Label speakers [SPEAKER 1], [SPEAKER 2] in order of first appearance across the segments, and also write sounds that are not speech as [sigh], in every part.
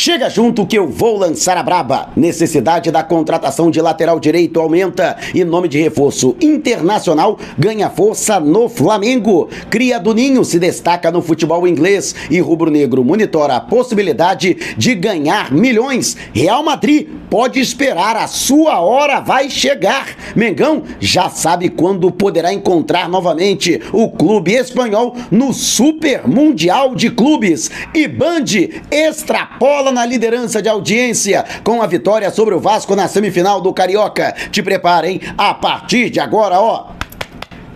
[SPEAKER 1] Chega junto que eu vou lançar a braba. Necessidade da contratação de lateral direito aumenta e nome de reforço internacional ganha força no Flamengo. Cria do Ninho se destaca no futebol inglês e rubro-negro monitora a possibilidade de ganhar milhões. Real Madrid pode esperar, a sua hora vai chegar. Mengão já sabe quando poderá encontrar novamente o clube espanhol no Super Mundial de Clubes. E Band extrapola na liderança de audiência com a vitória sobre o Vasco na semifinal do Carioca. Te preparem a partir de agora, ó.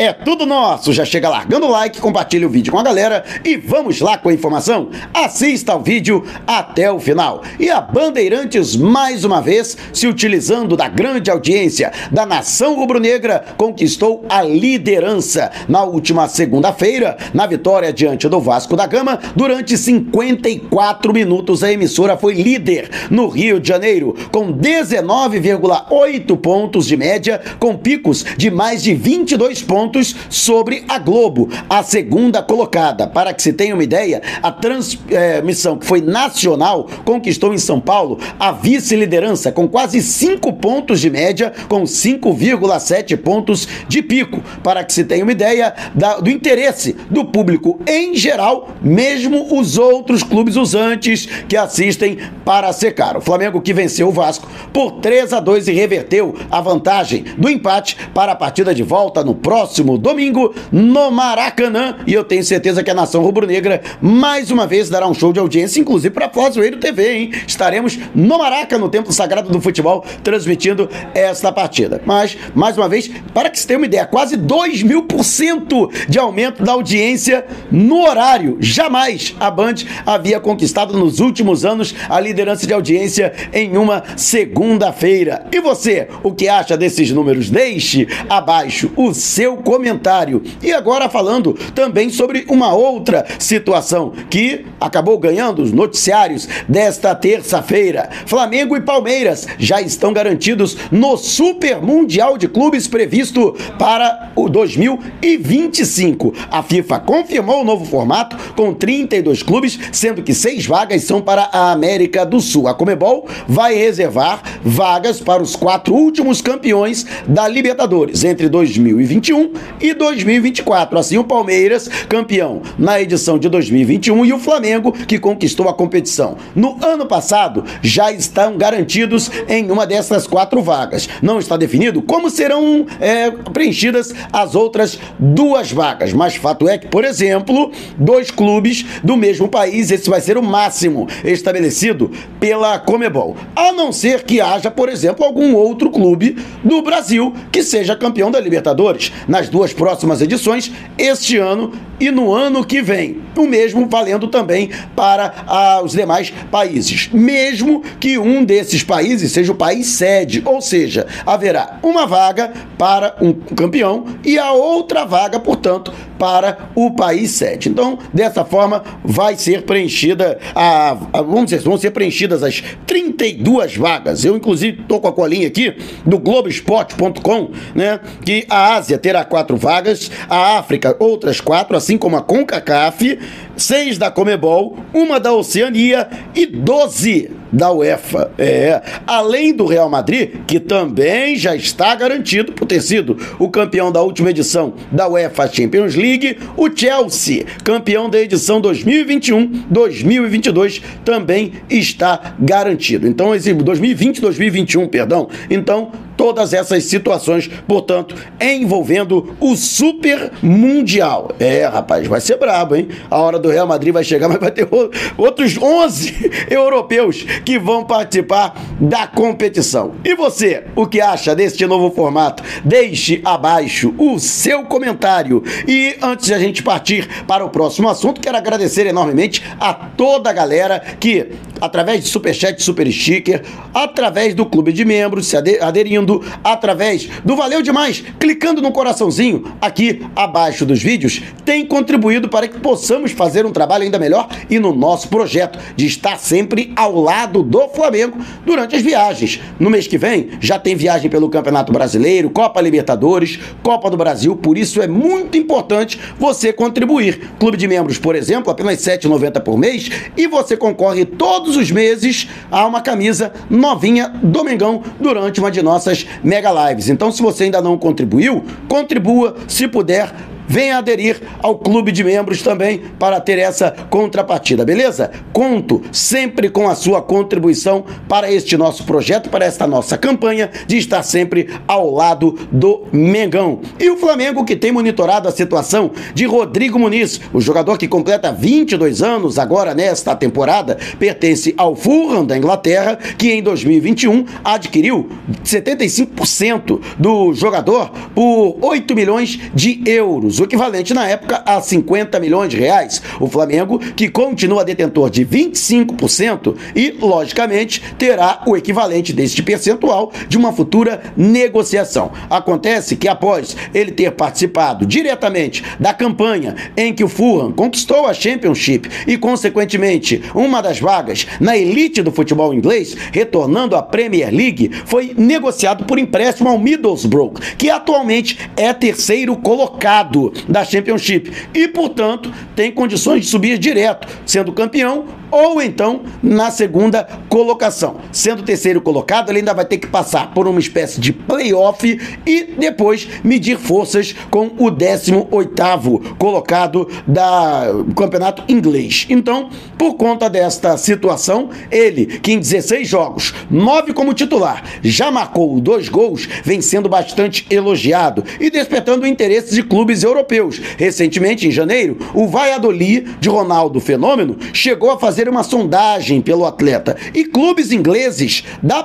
[SPEAKER 1] É tudo nosso. Já chega largando o like, compartilha o vídeo com a galera e vamos lá com a informação. Assista ao vídeo até o final. E a Bandeirantes, mais uma vez, se utilizando da grande audiência da nação rubro-negra, conquistou a liderança na última segunda-feira, na vitória diante do Vasco da Gama. Durante 54 minutos, a emissora foi líder no Rio de Janeiro, com 19,8 pontos de média, com picos de mais de 22 pontos pontos sobre a Globo, a segunda colocada. Para que se tenha uma ideia, a transmissão que foi nacional conquistou em São Paulo a vice-liderança com quase 5 pontos de média, com 5,7 pontos de pico. Para que se tenha uma ideia da, do interesse do público em geral, mesmo os outros clubes usantes que assistem para secar. O Flamengo que venceu o Vasco por 3 a 2 e reverteu a vantagem do empate para a partida de volta no próximo próximo domingo no Maracanã. E eu tenho certeza que a nação rubro-negra mais uma vez dará um show de audiência, inclusive para a Flazoeiro TV, hein? Estaremos no Maraca, no Templo Sagrado do Futebol, transmitindo esta partida. Mas, mais uma vez, para que você tenha uma ideia, quase 2 mil por cento de aumento da audiência no horário. Jamais a Band havia conquistado nos últimos anos a liderança de audiência em uma segunda-feira. E você, o que acha desses números? Deixe abaixo o seu comentário. E agora falando também sobre uma outra situação que acabou ganhando os noticiários desta terça-feira. Flamengo e Palmeiras já estão garantidos no Super Mundial de Clubes previsto para o 2025. A FIFA confirmou o novo formato com 32 clubes, sendo que seis vagas são para a América do Sul. A Comebol vai reservar vagas para os quatro últimos campeões da Libertadores entre 2021 e 2024. Assim, o Palmeiras, campeão na edição de 2021, e o Flamengo, que conquistou a competição. No ano passado, já estão garantidos em uma dessas quatro vagas. Não está definido como serão é, preenchidas as outras duas vagas, mas fato é que, por exemplo, dois clubes do mesmo país, esse vai ser o máximo estabelecido pela Comebol. A não ser que haja, por exemplo, algum outro clube do Brasil que seja campeão da Libertadores. Nas duas próximas edições, este ano e no ano que vem. O mesmo valendo também para ah, os demais países. Mesmo que um desses países seja o país sede, ou seja, haverá uma vaga para um campeão e a outra vaga, portanto, para o país sede. Então, dessa forma, vai ser preenchida a, a vamos dizer, vão ser preenchidas as 32 vagas. Eu, inclusive, estou com a colinha aqui do Globoesporte.com, né? Que a Ásia terá quatro vagas, a África outras quatro, assim como a CONCACAF, seis da Comebol, uma da Oceania e doze da UEFA. É, além do Real Madrid, que também já está garantido por ter sido o campeão da última edição da UEFA Champions League, o Chelsea, campeão da edição 2021-2022, também está garantido. Então, esse 2020-2021, perdão. Então, todas essas situações, portanto, envolvendo o Super Mundial. É, rapaz, vai ser brabo, hein? A hora do Real Madrid vai chegar, [laughs] mas vai ter outros 11 [laughs] europeus que vão participar da competição. E você, o que acha deste novo formato? Deixe abaixo o seu comentário. E antes de a gente partir para o próximo assunto, quero agradecer enormemente a toda a galera que, através de Superchat, Super Sticker, através do clube de membros, se aderindo, através do Valeu Demais, clicando no coraçãozinho aqui abaixo dos vídeos, tem contribuído para que possamos fazer um trabalho ainda melhor e no nosso projeto de estar sempre ao lado do Flamengo durante as viagens. No mês que vem já tem viagem pelo Campeonato Brasileiro, Copa Libertadores, Copa do Brasil, por isso é muito importante você contribuir. Clube de membros, por exemplo, apenas R$ 7,90 por mês e você concorre todos todos os meses há uma camisa novinha do Mengão durante uma de nossas mega lives. Então, se você ainda não contribuiu, contribua se puder venha aderir ao clube de membros também para ter essa contrapartida, beleza? Conto sempre com a sua contribuição para este nosso projeto, para esta nossa campanha de estar sempre ao lado do Mengão. E o Flamengo que tem monitorado a situação de Rodrigo Muniz, o jogador que completa 22 anos agora nesta temporada, pertence ao Fulham da Inglaterra, que em 2021 adquiriu 75% do jogador por 8 milhões de euros o equivalente na época a 50 milhões de reais. O Flamengo, que continua detentor de 25% e, logicamente, terá o equivalente deste percentual de uma futura negociação. Acontece que após ele ter participado diretamente da campanha em que o Fulham conquistou a Championship e, consequentemente, uma das vagas na elite do futebol inglês, retornando à Premier League, foi negociado por empréstimo ao Middlesbrough, que atualmente é terceiro colocado da Championship e, portanto, tem condições de subir direto, sendo campeão ou então na segunda colocação. Sendo terceiro colocado, ele ainda vai ter que passar por uma espécie de playoff e depois medir forças com o 18º colocado da campeonato inglês. Então, por conta desta situação, ele, que em 16 jogos, 9 como titular, já marcou dois gols, vem sendo bastante elogiado e despertando o interesse de clubes europeus. Recentemente, em janeiro, o Valladolid de Ronaldo Fenômeno chegou a fazer fazer uma sondagem pelo atleta. E clubes ingleses da,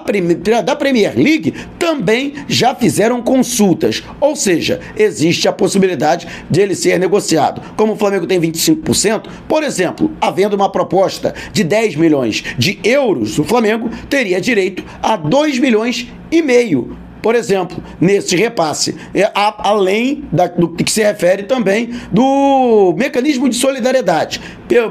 [SPEAKER 1] da Premier League também já fizeram consultas. Ou seja, existe a possibilidade de ele ser negociado. Como o Flamengo tem 25%, por exemplo, havendo uma proposta de 10 milhões de euros, o Flamengo teria direito a 2 milhões e meio por exemplo, nesse repasse, é, além da, do que se refere também do mecanismo de solidariedade,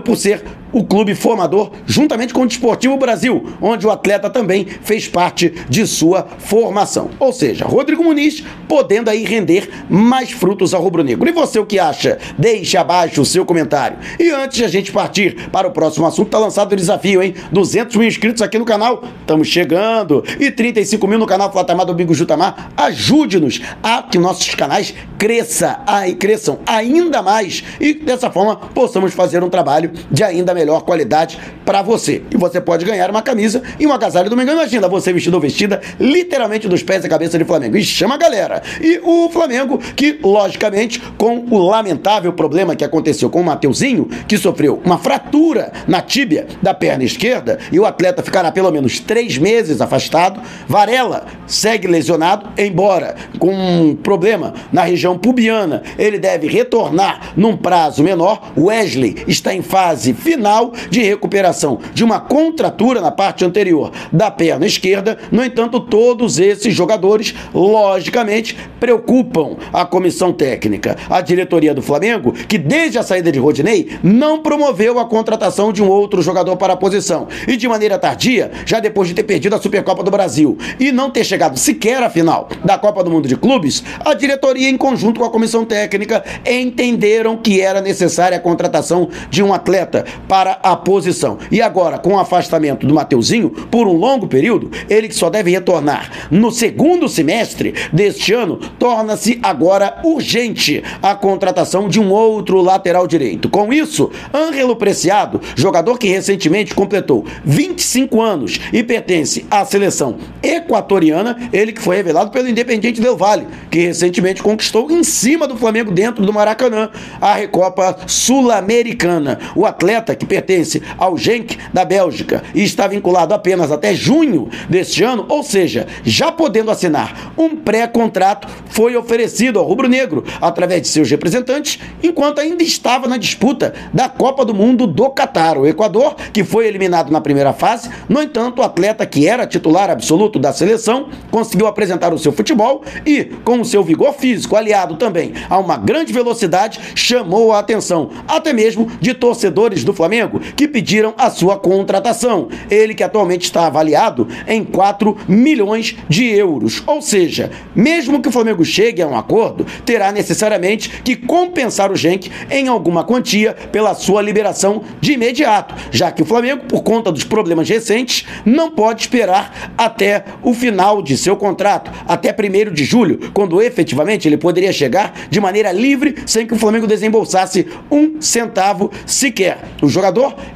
[SPEAKER 1] por ser o clube formador, juntamente com o Desportivo Brasil, onde o atleta também fez parte de sua formação. Ou seja, Rodrigo Muniz podendo aí render mais frutos ao rubro-negro. E você o que acha? Deixe abaixo o seu comentário. E antes de a gente partir para o próximo assunto, tá lançado o desafio, hein? 200 mil inscritos aqui no canal, estamos chegando. E 35 mil no canal Flatamar Domingo Jutamar. Ajude-nos a que nossos canais cresça, aí, cresçam ainda mais e dessa forma possamos fazer um trabalho de ainda melhor melhor qualidade para você. E você pode ganhar uma camisa e um agasalho do Mengão. Imagina você vestido ou vestida literalmente dos pés e cabeça de Flamengo. E chama a galera. E o Flamengo, que logicamente, com o lamentável problema que aconteceu com o Mateuzinho, que sofreu uma fratura na tíbia da perna esquerda, e o atleta ficará pelo menos três meses afastado. Varela segue lesionado, embora com um problema na região pubiana, ele deve retornar num prazo menor. Wesley está em fase final sinal de recuperação de uma contratura na parte anterior da perna esquerda. No entanto, todos esses jogadores, logicamente, preocupam a comissão técnica. A diretoria do Flamengo, que desde a saída de Rodinei não promoveu a contratação de um outro jogador para a posição. E de maneira tardia, já depois de ter perdido a Supercopa do Brasil e não ter chegado sequer à final da Copa do Mundo de Clubes, a diretoria, em conjunto com a comissão técnica, entenderam que era necessária a contratação de um atleta para para a posição. E agora, com o afastamento do Mateuzinho por um longo período, ele que só deve retornar no segundo semestre deste ano, torna-se agora urgente a contratação de um outro lateral direito. Com isso, Ângelo Preciado, jogador que recentemente completou 25 anos e pertence à seleção equatoriana, ele que foi revelado pelo Independiente Del Valle, que recentemente conquistou em cima do Flamengo dentro do Maracanã a Recopa Sul-Americana. O atleta que pertence ao Genk da Bélgica e está vinculado apenas até junho deste ano, ou seja, já podendo assinar um pré-contrato, foi oferecido ao rubro-negro através de seus representantes, enquanto ainda estava na disputa da Copa do Mundo do Catar. O Equador, que foi eliminado na primeira fase, no entanto, o atleta que era titular absoluto da seleção conseguiu apresentar o seu futebol e, com o seu vigor físico aliado também a uma grande velocidade, chamou a atenção até mesmo de torcedores do Flamengo Flamengo que pediram a sua contratação. Ele que atualmente está avaliado em 4 milhões de euros. Ou seja, mesmo que o Flamengo chegue a um acordo, terá necessariamente que compensar o Genk em alguma quantia pela sua liberação de imediato, já que o Flamengo, por conta dos problemas recentes, não pode esperar até o final de seu contrato, até 1 de julho, quando efetivamente ele poderia chegar de maneira livre, sem que o Flamengo desembolsasse um centavo sequer. O jogador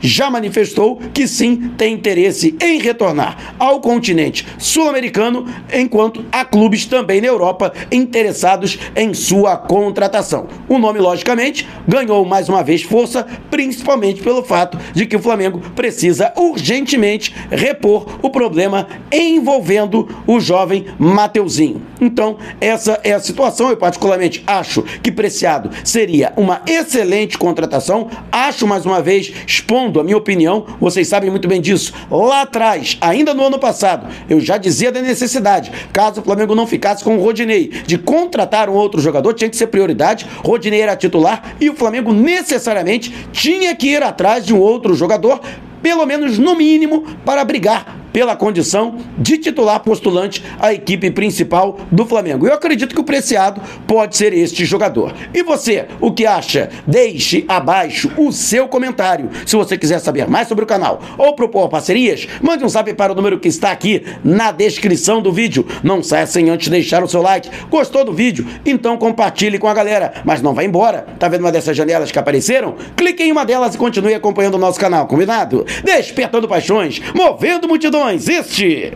[SPEAKER 1] já manifestou que sim tem interesse em retornar ao continente sul-americano, enquanto há clubes também na Europa interessados em sua contratação. O nome, logicamente, ganhou mais uma vez força, principalmente pelo fato de que o Flamengo precisa urgentemente repor o problema envolvendo o jovem Mateuzinho. Então, essa é a situação. Eu, particularmente, acho que Preciado seria uma excelente contratação. Acho, mais uma vez, expondo a minha opinião, vocês sabem muito bem disso. Lá atrás, ainda no ano passado, eu já dizia da necessidade, caso o Flamengo não ficasse com o Rodinei, de contratar um outro jogador, tinha que ser prioridade. Rodinei era titular e o Flamengo necessariamente tinha que ir atrás de um outro jogador pelo menos no mínimo, para brigar pela condição de titular postulante à equipe principal do Flamengo. Eu acredito que o Preciado pode ser este jogador. E você, o que acha? Deixe abaixo o seu comentário. Se você quiser saber mais sobre o canal ou propor parcerias, mande um zap para o número que está aqui na descrição do vídeo. Não saia sem antes deixar o seu like. Gostou do vídeo? Então compartilhe com a galera. Mas não vá embora. Tá vendo uma dessas janelas que apareceram? Clique em uma delas e continue acompanhando o nosso canal, combinado? Despertando paixões, movendo multidões este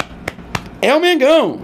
[SPEAKER 1] é o Mengão.